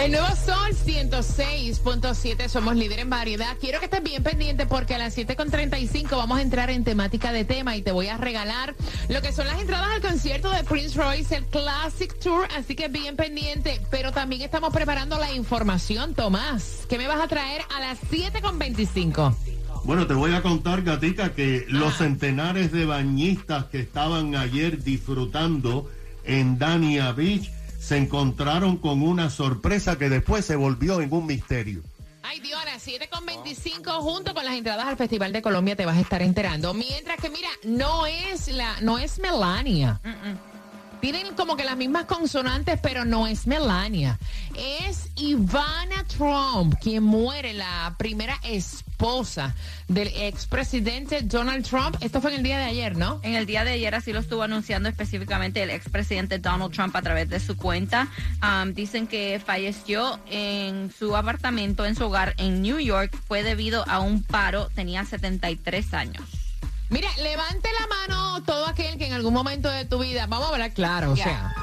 El nuevo Sol 106.7, somos líder en variedad. Quiero que estés bien pendiente porque a las 7.35 vamos a entrar en temática de tema y te voy a regalar lo que son las entradas al concierto de Prince Royce, el Classic Tour, así que bien pendiente. Pero también estamos preparando la información, Tomás. ¿Qué me vas a traer a las 7.25? Bueno, te voy a contar, Gatica, que los centenares de bañistas que estaban ayer disfrutando en Dania Beach se encontraron con una sorpresa que después se volvió en un misterio. Ay, Dios, a las 7.25 junto con las entradas al Festival de Colombia te vas a estar enterando. Mientras que, mira, no es la, no es Melania. Tienen como que las mismas consonantes, pero no es Melania. Es Ivana Trump, quien muere, la primera esposa del expresidente Donald Trump. Esto fue en el día de ayer, ¿no? En el día de ayer así lo estuvo anunciando específicamente el expresidente Donald Trump a través de su cuenta. Um, dicen que falleció en su apartamento, en su hogar en New York. Fue debido a un paro. Tenía 73 años. Mira, levante la mano todo aquel que en algún momento de tu vida, vamos a hablar claro, o sea,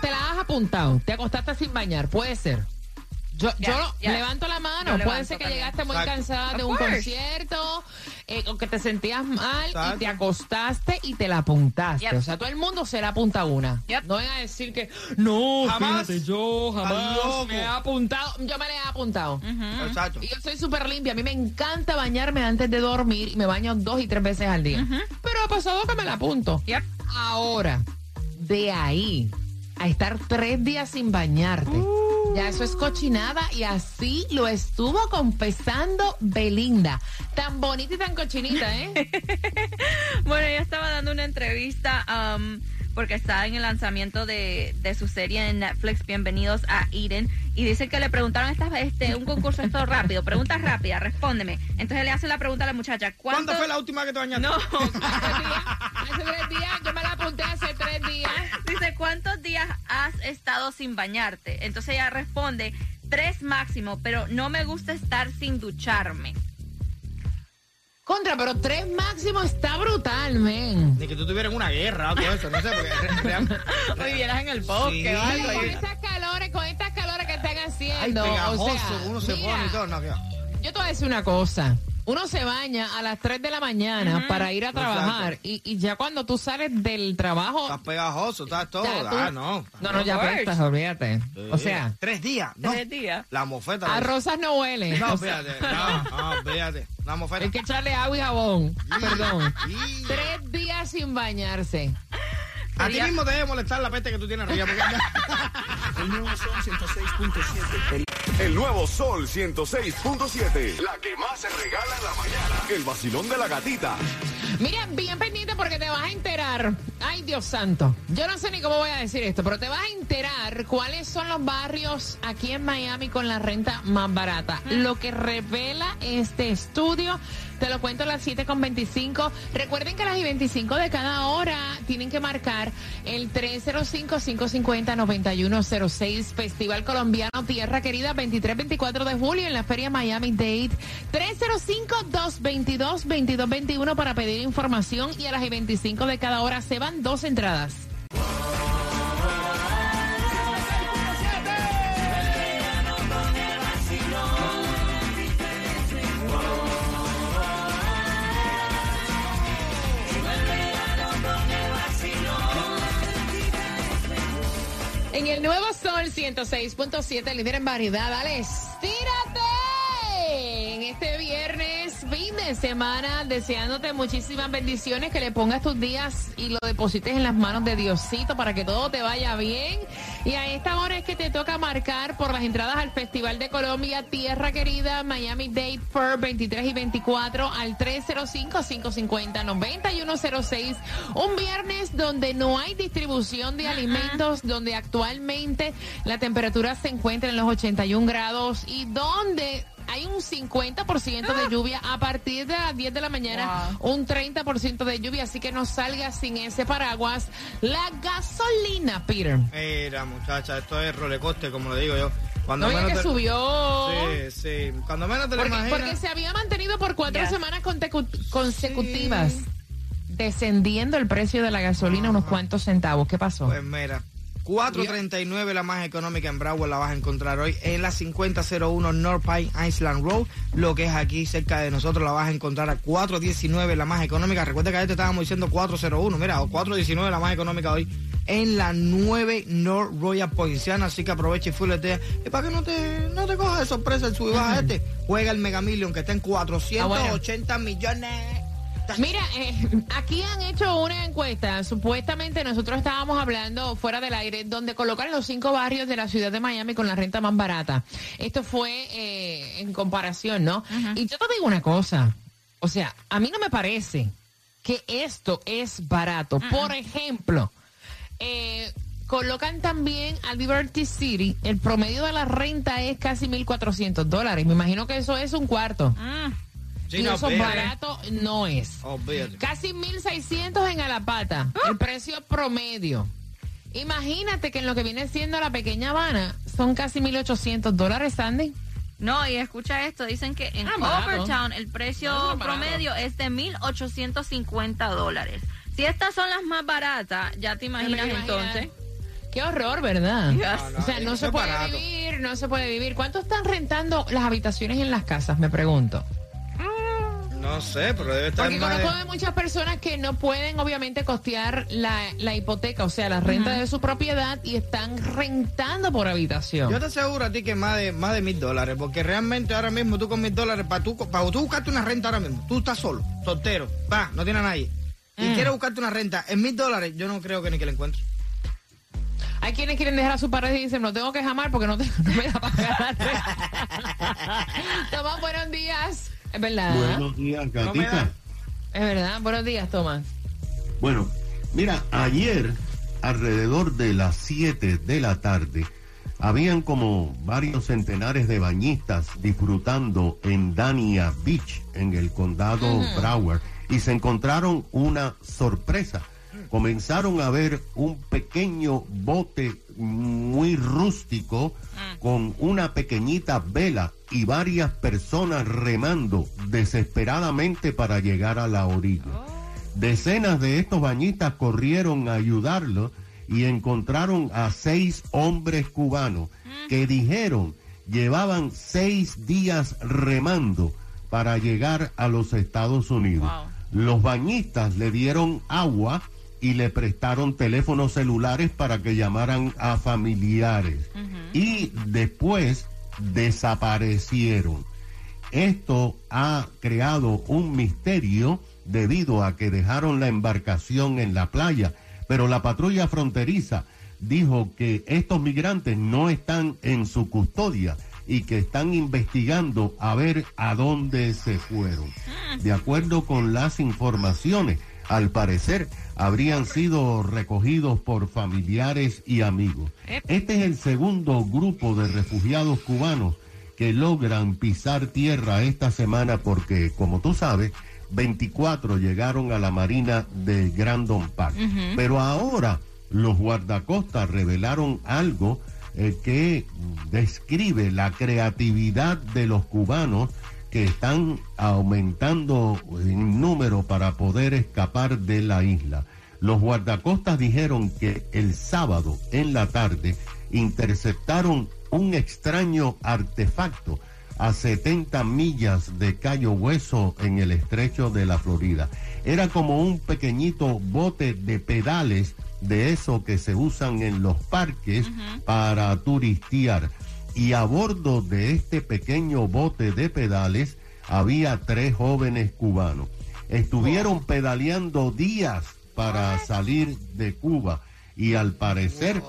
te, la has apuntado, te acostaste sin bañar, puede ser. Yo, yo levanto la mano, Yo puede ser que también. llegaste muy Exacto. cansada de un concierto, eh, o que te sentías mal y te acostaste y te la apuntaste. Yep. O sea, todo el mundo se la apunta una. Yep. No vengan a decir que, no, Jamás. fíjate, yo jamás me he apuntado. Yo me la he apuntado. Exacto. Y yo soy súper limpia. A mí me encanta bañarme antes de dormir y me baño dos y tres veces al día. Pero ha pasado que me la apunto. Yep. Ahora, de ahí a estar tres días sin bañarte. Ya eso es cochinada y así lo estuvo confesando Belinda. Tan bonita y tan cochinita, ¿eh? Bueno, ella estaba dando una entrevista um, porque está en el lanzamiento de, de su serie en Netflix, Bienvenidos a Eden, y dice que le preguntaron esta vez este, un concurso esto rápido, preguntas rápidas, respóndeme. Entonces le hace la pregunta a la muchacha. ¿Cuándo fue la última que te bañaste? No, Hace días, hace tres días, yo me la apunté hace días. dice, ¿cuántos días has estado sin bañarte? Entonces ella responde, tres máximo, pero no me gusta estar sin ducharme. Contra, pero tres máximo está brutal, men. Ni que tú estuvieras en una guerra o todo eso, no sé, porque Hoy vieras en el bosque Sí. o algo. Con estas calores, con estas calores que están Ay, haciendo. pegajoso, o sea, uno se mira, pone y todo, no. Yo te voy a decir una cosa. Uno se baña a las 3 de la mañana para ir a trabajar y, y ya cuando tú sales del trabajo... Estás pegajoso, estás todo. ya tú- Ah, no. No, no, ya apestas, olvídate. O sea, Tres días, ¿no? Tres días. La mofeta. a rosas no huele. No, fíjate. No, no, fíjate. La mofeta. hay que echarle agua y jabón. Perdón. Y- Tres días sin bañarse. A ti mismo te debe molestar la peste que tú tienes arriba. Porque... El nuevo Sol 106.7. El, nuevo Sol 106.7. La que más se regala en la mañana. El vacilón de la gatita. Mira, bien pendiente porque te vas a enterar. Ay, Dios santo. Yo no sé ni cómo voy a decir esto, pero te vas a enterar cuáles son los barrios aquí en Miami con la renta más barata. Lo que revela este estudio, te lo cuento a las 7.25. Recuerden que a las y 25 de cada hora tienen que marcar el 305-550-9106 Festival Colombiano Tierra Querida 23-24 de julio en la Feria Miami Date. 305-222-2221 para pedir información y a las y 25 de cada hora se van dos entradas. El nuevo Sol 106.7, líder en variedad, dale, estírate. En este viernes, fin de semana, deseándote muchísimas bendiciones, que le pongas tus días y lo deposites en las manos de Diosito para que todo te vaya bien. Y a esta hora es que te toca marcar por las entradas al Festival de Colombia, Tierra Querida, Miami Date Fair 23 y 24 al 305-550-9106. Un viernes donde no hay distribución de alimentos, donde actualmente la temperatura se encuentra en los 81 grados y donde hay un 50% de lluvia a partir de las 10 de la mañana, un 30% de lluvia, así que no salga sin ese paraguas. La gasolina, Peter. Mira, muchacha, esto es rolecoste, como le digo yo. Cuando No menos que te- subió. Sí, sí. Cuando menos te lo Porque, imaginas. porque se había mantenido por cuatro Yes. semanas consecu- consecutivas, descendiendo el precio de la gasolina unos cuantos centavos. ¿Qué pasó? Pues mira, 4.39 la más económica en Broward la vas a encontrar hoy en la 5001 North Pine Island Road, lo que es aquí cerca de nosotros la vas a encontrar a 4.19 la más económica. Recuerda que ayer te estábamos diciendo 401, mira, o 4.19 la más económica hoy en la 9 North Royal Poinciana, así que aprovecha y fuletea. Y para que no te, no te coja de sorpresa el sub y baja este, juega el Mega Million que está en 480 millones. Mira, eh, aquí han hecho una encuesta. Supuestamente nosotros estábamos hablando fuera del aire, donde colocan los cinco barrios de la ciudad de Miami con la renta más barata. Esto fue eh, en comparación, ¿no? Y yo te digo una cosa. O sea, a mí no me parece que esto es barato. Por ejemplo, eh, colocan también a Liberty City. El promedio de la renta es casi 1.400 dólares. Me imagino que eso es un cuarto. Mm. Sí, y no, eso barato no es. Olvídate. Casi 1.600 en Alapata, el precio promedio. Imagínate que en lo que viene siendo la pequeña Habana son casi 1.800 dólares, Sandy. No, y escucha esto, dicen que en Ah. Overtown el precio promedio es de 1.850 dólares. Si estas son las más baratas, ya te imaginas Imagina. entonces. Qué horror, ¿verdad? No, no, O sea, no se puede barato. vivir, no se puede vivir. ¿Cuánto están rentando las habitaciones en las casas? Me pregunto. No sé, pero debe estar Porque conozco de muchas personas que no pueden obviamente costear la, la hipoteca, o sea, la renta de su propiedad y están rentando por habitación. Yo te aseguro a ti que más de más de mil dólares, porque realmente ahora mismo tú con mil dólares, para tú, para tú buscarte una renta ahora mismo, tú estás solo, soltero, va, no tienes a nadie, y quieres buscarte una renta en mil dólares, yo no creo que ni que la encuentres. Hay quienes quieren dejar a su pareja y dicen, no tengo que jamar porque no, te- no me da para renta". Tomás, buenos días. Es verdad. Buenos días, No da. gatita. Es verdad. Buenos días, Tomás. Bueno, mira, ayer, alrededor de las 7 de la tarde, habían como varios centenares de bañistas disfrutando en Dania Beach, en el condado Broward, y se encontraron una sorpresa. Comenzaron a ver un pequeño bote muy rústico con una pequeñita vela y varias personas remando desesperadamente para llegar a la orilla. Decenas de estos bañistas corrieron a ayudarlo y encontraron a seis hombres cubanos que dijeron llevaban seis días remando para llegar a los Estados Unidos. Los bañistas le dieron agua y le prestaron teléfonos celulares para que llamaran a familiares. Y después desaparecieron. Esto ha creado un misterio debido a que dejaron la embarcación en la playa, pero la patrulla fronteriza dijo que estos migrantes no están en su custodia y que están investigando a ver a dónde se fueron. De acuerdo con las informaciones, al parecer habrían sido recogidos por familiares y amigos. Este es el segundo grupo de refugiados cubanos que logran pisar tierra esta semana porque, como tú sabes, 24 llegaron a la marina de Grandon Park. Pero ahora los guardacostas revelaron algo eh, que describe la creatividad de los cubanos que están aumentando en número para poder escapar de la isla. Los guardacostas dijeron que el sábado en la tarde interceptaron un extraño artefacto a 70 millas de Cayo Hueso en el estrecho de la Florida. Era como un pequeñito bote de pedales de eso que se usan en los parques para turistear. Y a bordo de este pequeño bote de pedales había tres jóvenes cubanos. Estuvieron pedaleando días para salir de Cuba y al parecer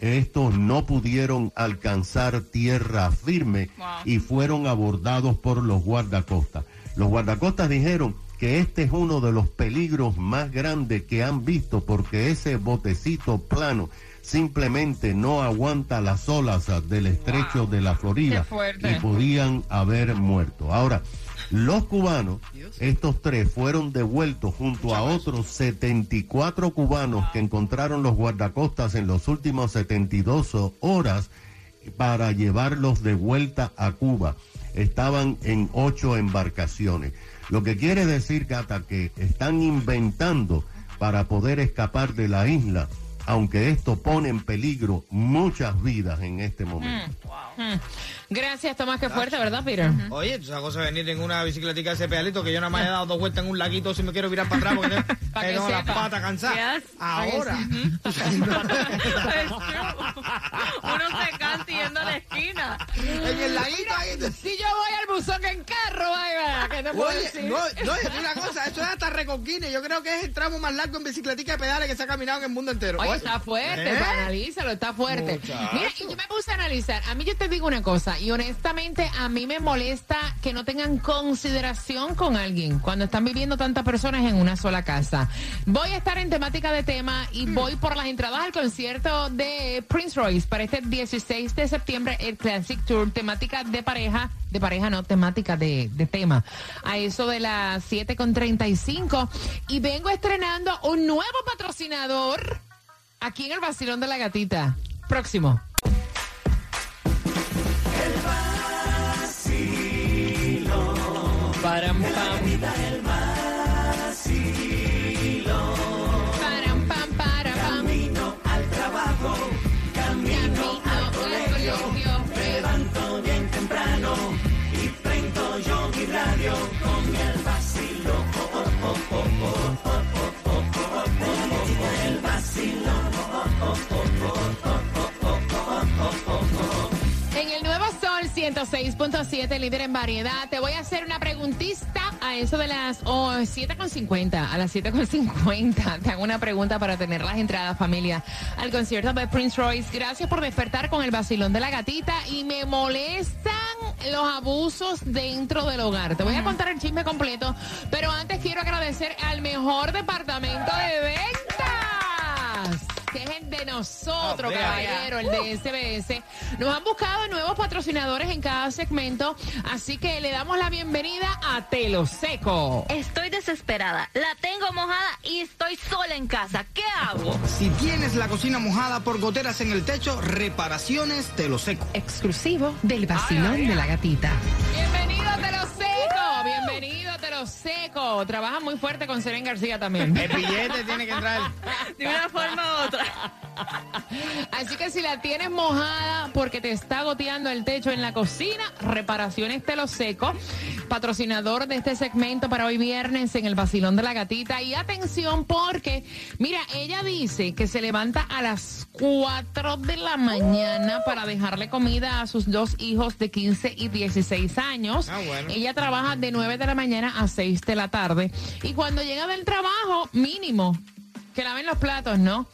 estos no pudieron alcanzar tierra firme y fueron abordados por los guardacostas. Los guardacostas dijeron que este es uno de los peligros más grandes que han visto porque ese botecito plano simplemente no aguanta las olas del estrecho de la Florida y podían haber muerto. Ahora, los cubanos, estos tres, fueron devueltos junto a otros 74 cubanos que encontraron los guardacostas en los últimos 72 horas para llevarlos de vuelta a Cuba. Estaban en ocho embarcaciones. Lo que quiere decir, Gata, que están inventando para poder escapar de la isla, aunque esto pone en peligro muchas vidas en este momento. Hmm. Gracias, Tomás, qué fuerte, ¿verdad, Peter? Oye, tú sabes cosa de venir en una bicicletica de ese pedalito que yo nada más he dado dos vueltas en un laguito si me quiero virar para atrás porque Pa' tengo las patas cansadas. Yes. Ahora. Uno se cansa yendo a la esquina. en el laguito ahí. Si yo voy al buzón en carro, vaya, ¿qué te puedo Oye, decir? no, no, es una cosa, eso es hasta Reconquine. Yo creo que es el tramo más largo en bicicletica de pedales que se ha caminado en el mundo entero. Oye, está fuerte, ¿eh? analízalo, está fuerte. Muchacho. Mira, y yo me puse a analizar. A mí yo te digo una cosa, y honestamente a mí me molesta que no tengan consideración con alguien cuando están viviendo tantas personas en una sola casa. Voy a estar en temática de tema y voy por las entradas al concierto de Prince Royce para este 16 de septiembre, el Classic Tour, temática de pareja, de pareja no, temática de, de tema, a eso de las 7.35. Y vengo estrenando un nuevo patrocinador aquí en el Vacilón de la Gatita. Próximo. Param, pam. 106.7, líder en variedad, te voy a hacer una preguntista a eso de las oh, 7.50. A las 7.50 te hago una pregunta para tener las entradas, familia, al concierto de Prince Royce. Gracias por despertar con el vacilón de la gatita y me molestan los abusos dentro del hogar. Te voy a contar el chisme completo, pero antes quiero agradecer al mejor departamento de el de nosotros, Oh, vea, caballero, el de SBS. Nos han buscado nuevos patrocinadores en cada segmento, así que le damos la bienvenida a Telo Seco. Estoy desesperada. La tengo mojada y estoy sola en casa. ¿Qué hago? Si tienes la cocina mojada por goteras en el techo, reparaciones te lo seco. Exclusivo del vacilón de la gatita. Bienvenido a Telo Seco, bienvenido a Telo Seco. Trabaja muy fuerte con Seren García también. El billete tiene que entrar. De una forma u otra. Así que si la tienes mojada porque te está goteando el techo en la cocina, Reparaciones Te lo Seco, patrocinador de este segmento para hoy viernes en el Basilón de la Gatita. Y atención porque, mira, ella dice que se levanta a las 4 de la mañana para dejarle comida a sus dos hijos de 15 y 16 años. Ah, bueno. Ella trabaja de 9 de la mañana a 6 de la tarde. Y cuando llega del trabajo, mínimo, que laven los platos, ¿no?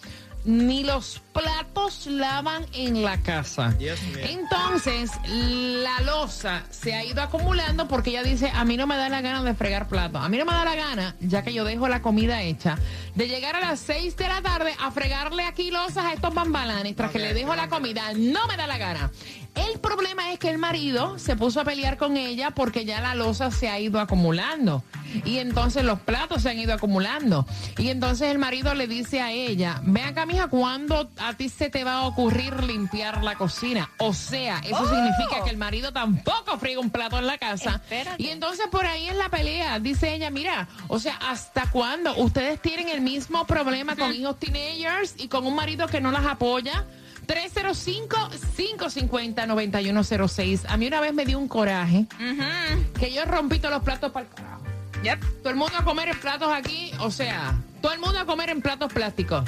Ni los platos lavan en la casa. Dios mío. Entonces, la losa se ha ido acumulando porque ella dice, a mí no me da la gana de fregar platos. A mí no me da la gana, ya que yo dejo la comida hecha, de llegar a las 6 de la tarde a fregarle aquí losas a estos bambalanes tras que le dejo la comida. No me da la gana. El problema es que el marido se puso a pelear con ella porque ya la losa se ha ido acumulando. Y entonces los platos se han ido acumulando. Y entonces el marido le dice a ella, ven acá, mija, ¿cuándo a ti se te va a ocurrir limpiar la cocina? O sea, eso significa que el marido tampoco friega un plato en la casa. Espérate. Y entonces por ahí es la pelea. Dice ella, mira, o sea, ¿hasta cuándo? Ustedes tienen el mismo problema con hijos teenagers y con un marido que no las apoya. 305-550-9106. A mí una vez me dio un coraje que yo rompí todos los platos para el carajo. Yep. Todo el mundo a comer en platos aquí, o sea, todo el mundo a comer en platos plásticos.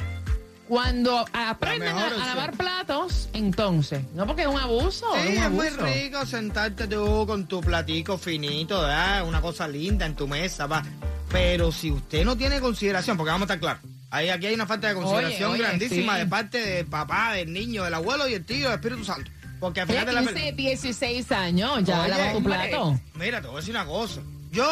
Cuando aprenden a, lavar platos, entonces, no porque es un abuso, Sí, es un es muy rico sentarte tú con tu platico finito, ¿verdad? Una cosa linda en tu mesa, va. Pero si usted no tiene consideración, porque vamos a estar claros, ahí, aquí hay una falta de consideración oye, grandísima sí. de parte del papá, del niño, del abuelo y el tío, del Espíritu Santo. Porque al final de la 15, 16 años, ya Oye, lava tu plato. Mira, te voy a decir una cosa. Yo,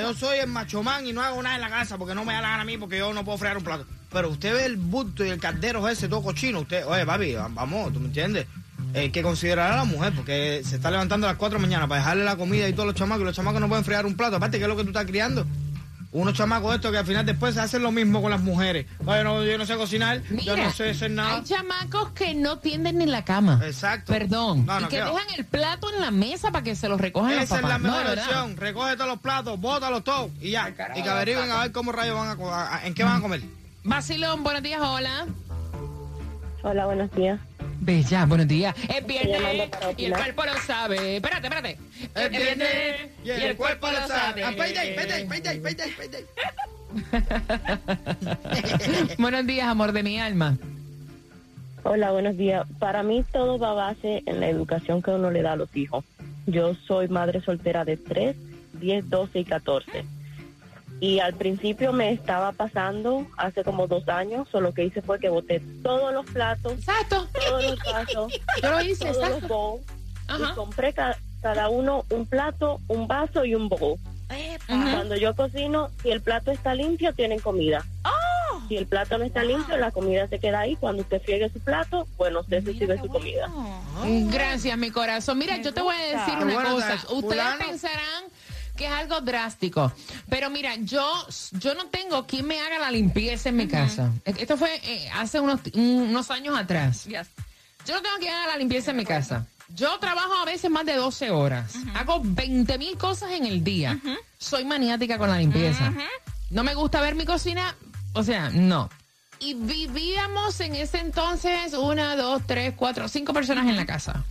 yo soy el machomán y no hago nada en la casa porque no me da la gana a mí porque yo no puedo fregar un plato. Pero usted ve el bulto y el caldero ese todo cochino, usted, oye, papi, va- vamos, ¿tú me entiendes? Hay que considerar a la mujer porque se está levantando a las 4 de la mañana para dejarle la comida y todos los chamacos y los chamacos no pueden fregar un plato. Aparte, ¿qué es lo que tú estás criando? Unos chamacos estos que al final después se hacen lo mismo con las mujeres. Oye, no, yo no sé cocinar, yo no sé hacer nada. hay chamacos que no tienden ni la cama. Exacto. Perdón. No, no, y que dejan el plato en la mesa para que se los recojan los Esa es la No, mejor opción. Recoge todos los platos, bótalos todos y ya. y que averigüen a ver cómo rayos van a, a- a- en qué van a comer. Vacilón, buenos días, hola. Hola, buenos días. Bella, buenos días. Es viernes y el cuerpo lo sabe. Espérate, espérate. Es viernes y el cuerpo lo sabe. Ah, payday, payday, payday, payday, payday. buenos días, amor de mi alma. Hola, buenos días. Para mí todo va a base en la educación que uno le da a los hijos. Yo soy madre soltera de 3, 10, 12 y 14. Y al principio me estaba pasando hace como dos años, solo que hice fue que boté todos los platos, Exacto. todos los vasos, Yo lo hice, todos los bowls. Ajá. Y compré ca- cada uno un plato, un vaso y un bowl. Cuando yo cocino, si el plato está limpio, tienen comida. Si el plato no está limpio, la comida se queda ahí. Cuando usted friegue su plato, bueno, usted recibe su comida. Gracias, mi corazón. Mira, yo te voy a decir Qué una bueno cosa. Ustedes Fulano. pensarán que es algo drástico, pero mira, yo yo no tengo quien me haga la limpieza en mi casa. Esto fue eh, hace unos, unos años atrás. Yes. Yo no tengo quien haga la limpieza en mi casa. Yo trabajo a veces más de 12 horas. Hago 20 mil cosas en el día. Soy maniática con la limpieza. No me gusta ver mi cocina. O sea, no. Y vivíamos en ese entonces una, dos, tres, cuatro, cinco personas en la casa.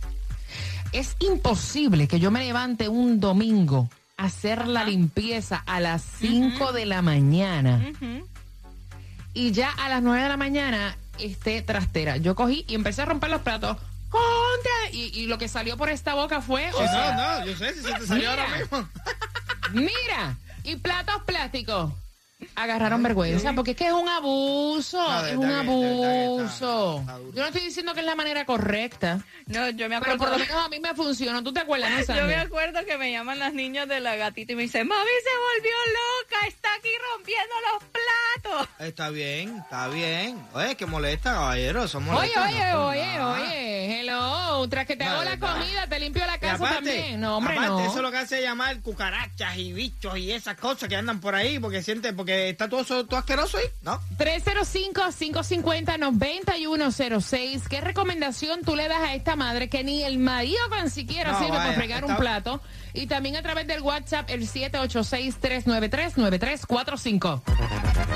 Es imposible que yo me levante un domingo hacer la limpieza a las 5 de la mañana y ya a las 9 de la mañana esté trastera. Yo cogí y empecé a romper los platos. ¡Contra! Y, y lo que salió por esta boca fue. o sea, No, no, yo sé si se te salió Mira. ahora mismo. Mira, y platos plásticos. Agarraron vergüenza, porque es que es un abuso, No, es un está- abuso. está. Yo no estoy diciendo que es la manera correcta, No, yo me pero acuerdo. por lo menos a mí me funcionó. ¿Tú te acuerdas, no, Yo me acuerdo que me llaman las niñas de la gatita y me dicen, mami se volvió loca, está aquí rompiendo los platos. Está bien, está bien. Oye, que molesta, caballero. Eso Oye, molesta. oye, no, oye, oye, hello, tras que te hago la comida, te limpio la casa también. No, hombre, aparte, no. eso es lo que hace llamar cucarachas y bichos y esas cosas que andan por ahí porque siente, porque está todo, todo asqueroso ahí, ¿no? 305-550-9106. ¿Qué recomendación tú le das a esta madre que ni el marido tan siquiera No, sirve para vaya, fregar un está- plato? Y también a través del WhatsApp, el 786-393-9345. El nuevo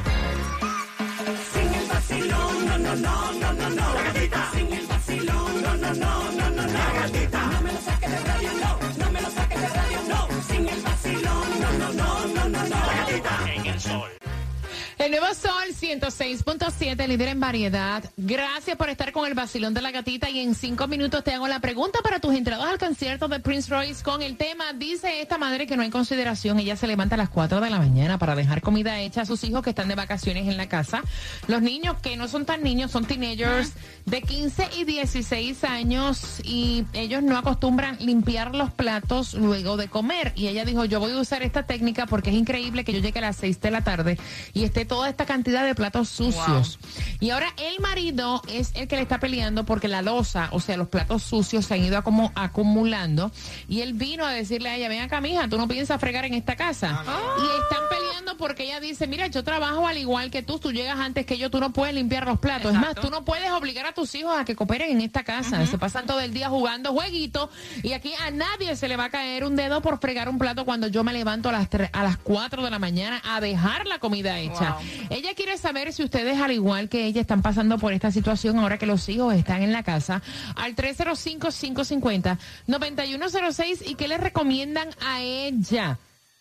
Sol 106.7, líder en variedad. Gracias por estar con el vacilón de la gatita y en cinco minutos te hago la pregunta para tus entradas al concierto de Prince Royce con el tema. Dice esta madre que no hay consideración. Ella se levanta a las 4 de la mañana para dejar comida hecha a sus hijos que están de vacaciones en la casa. Los niños que no son tan niños son teenagers de 15 y 16 años y ellos no acostumbran limpiar los platos luego de comer. Y ella dijo, yo voy a usar esta técnica porque es increíble que yo llegue a las 6 de la tarde y esté toda esta cantidad de platos sucios. Y ahora el marido es el que le está peleando porque la losa, o sea, los platos sucios se han ido como acumulando. Y él vino a decirle a ella, ven acá, mija, tú no piensas fregar en esta casa. Y están peleando porque ella dice, mira, yo trabajo al igual que tú, tú llegas antes que yo, tú no puedes limpiar los platos. Es más, tú no puedes obligar a tus hijos a que cooperen en esta casa. Se pasan todo el día jugando jueguitos y aquí a nadie se le va a caer un dedo por fregar un plato cuando yo me levanto a las, a las 4 de la mañana a dejar la comida hecha. Wow. Ella quiere saber si ustedes, al igual que ella, están pasando por esta situación ahora que los hijos están en la casa. Al 305-550-9106 y qué le recomiendan a ella.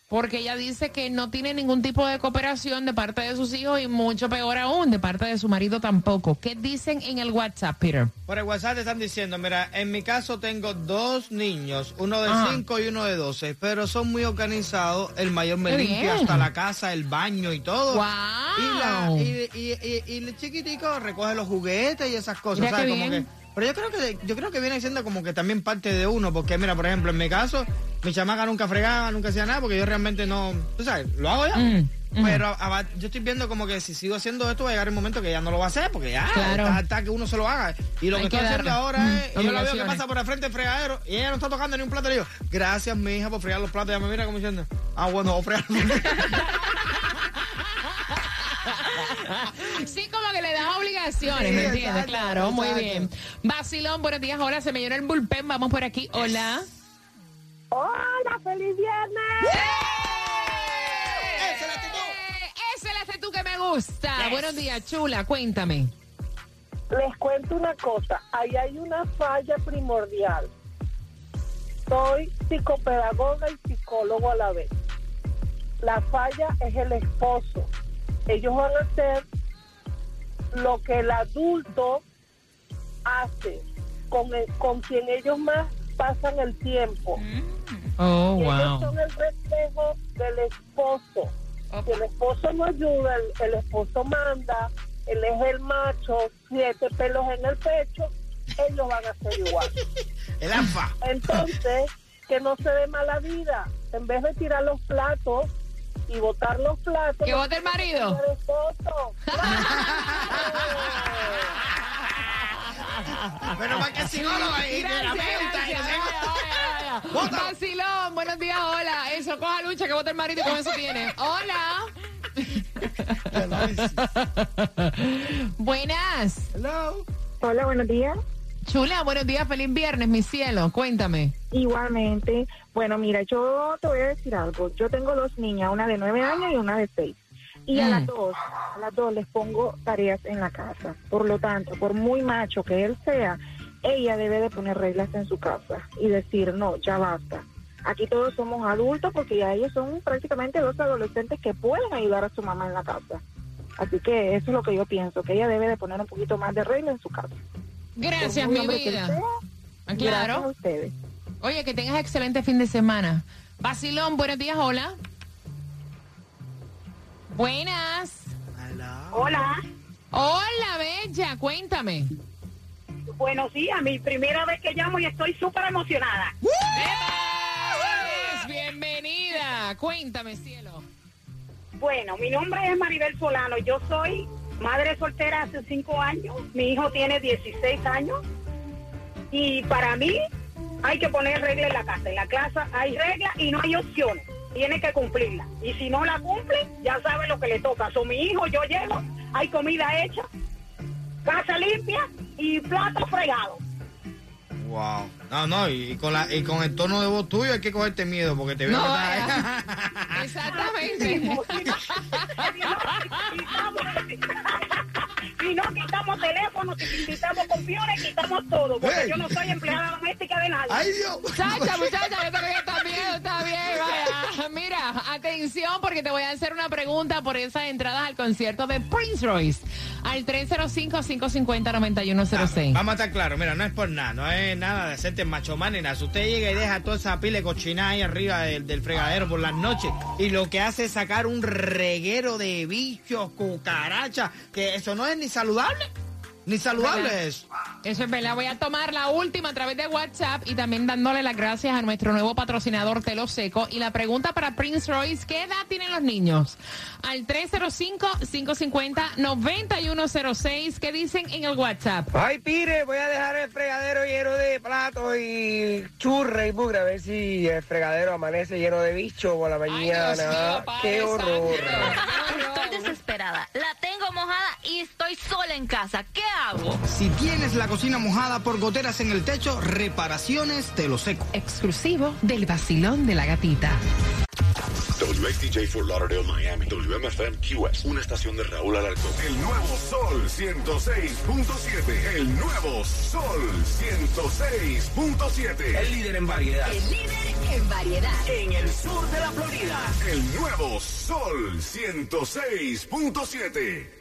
Porque ella dice que no tiene ningún tipo de cooperación de parte de sus hijos y mucho peor aún, de parte de su marido tampoco. ¿Qué dicen en el WhatsApp, Peter? Por el WhatsApp te están diciendo, mira, en mi caso tengo dos niños, uno de Ajá. 5 y uno de 12, pero son muy organizados. El mayor me Qué limpia bien. hasta la casa, el baño y todo. ¡Wow! Y, la, y, y, y- y el chiquitico recoge los juguetes y esas cosas, Mira ¿sabes? Como que, pero yo creo que yo creo que viene siendo como que también parte de uno, porque mira, por ejemplo, en mi caso, Mi chamaca nunca fregaba, nunca hacía nada, porque yo realmente no, tú sabes, lo hago ya. Mm, mm. Pero a- a- yo estoy viendo como que si sigo haciendo esto va a llegar el momento que ya no lo va a hacer, porque ya Claro. está, está que uno se lo haga. Y lo Hay que que estoy haciendo ahora Mm, es, y yo la veo que pasa por el frente del fregadero y ella no está tocando ni un plato. Y le digo, gracias, mi hija, por fregar los platos. Y ella me mira como diciendo, ah, bueno, voy a fregar. Sí, como que le das obligaciones, Sí, ¿me entiendes? exacto, Claro, muy bien. Vacilón, buenos días. Hola, se me llenó el bullpen. Vamos por aquí. Hola. Hola, feliz viernes. ¡Esa es la actitud! Eh, Esa es la actitud que me gusta. Buenos días, chula. Cuéntame. Les cuento una cosa, ahí hay una falla primordial. Soy psicopedagoga y psicólogo a la vez. La falla es el esposo. Ellos van a hacer lo que el adulto hace con, el- con quien ellos más pasan el tiempo. Oh, Y ellos son el reflejo del esposo. Si el esposo no ayuda, el, el esposo manda, él es el macho, siete pelos en el pecho, ellos van a ser igual. El alfa. Entonces, que no se dé mala vida. En vez de tirar los platos y botar los platos... ¿Que bote el marido? Pero más que psicóloga y terapeuta. y. Vacilón, buenos días, hola. Eso, coja lucha, que bota el marido y con eso tiene. Hola. Buenas. Hello. Hola, buenos días. Chula, buenos días, feliz viernes, mi cielo. Cuéntame. Igualmente. Bueno, mira, yo te voy a decir algo. Yo tengo dos niñas, una de nueve años y una de seis. Y a Mm. las dos, a las dos les pongo tareas en la casa. Por lo tanto, por muy macho que él sea, ella debe de poner reglas en su casa y decir, no, ya basta. Aquí todos somos adultos porque ya ellos son prácticamente dos adolescentes que pueden ayudar a su mamá en la casa. Así que eso es lo que yo pienso, que ella debe de poner un poquito más de reglas en su casa. Gracias, mi vida. Ah, Gracias a Claro. ustedes. Oye, que tengas excelente fin de semana. Vacilón, buenos días, hola. Buenas. Hola, Hola, Bella, cuéntame. buenos días. Mi primera vez que llamo y estoy súper emocionada. Bienvenida. Cuéntame, cielo. Bueno, mi nombre es Maribel Solano. Yo soy madre soltera hace cinco años. Mi hijo tiene 16 años. Y para mí hay que poner reglas en la casa. En la casa hay reglas y no hay opciones. Tiene que cumplirla. Y si no la cumple, ya sabe lo que le toca. So, mi hijo, yo llego, hay comida hecha, casa limpia y plato fregado. Wow. No, no, y, y con la, y con el tono de voz tuyo hay que cogerte miedo porque te veo No, que Exactamente. Si no quitamos teléfonos, si quitamos computadores, quitamos todo, porque Hey. yo no soy empleada doméstica de nadie. ¡Ay, Dios! Muchacha, muchacha, yo te que está bien, está bien, porque te voy a hacer una pregunta por esas entradas al concierto de Prince Royce al 305-550-9106. Vamos a estar claros, mira, no es por nada, no es nada de hacerte macho man ni nada. Si usted llega y deja toda esa pila de cochinada ahí arriba del, del fregadero por las noches y lo que hace es sacar un reguero de bichos, cucarachas, que eso no es ni saludable, ni saludable ¿Verdad? es. Eso es verdad. Voy a tomar la última a través de WhatsApp y también dándole las gracias a nuestro nuevo patrocinador Telo Seco. Y la pregunta para Prince Royce, ¿qué edad tienen los niños? Al 305-550-9106, ¿qué dicen en el WhatsApp? Ay, Pire, voy a dejar el fregadero lleno de platos y churra y mugre a ver si el fregadero amanece lleno de bicho por la Ay, mañana. Dios mío, Padre ¡Qué horror! Santo. Estoy desesperada. La mojada y estoy sola en casa. ¿Qué hago? Si tienes la cocina mojada por goteras en el techo, reparaciones te lo seco. Exclusivo del vacilón de la gatita. WXTJ for Lauderdale, Miami. WMFM QS. Una estación de Raúl Alarcón. El nuevo Sol 106.7. El nuevo Sol 106.7. El líder en variedad. El líder en variedad. En el sur de la Florida. El nuevo Sol 106.7.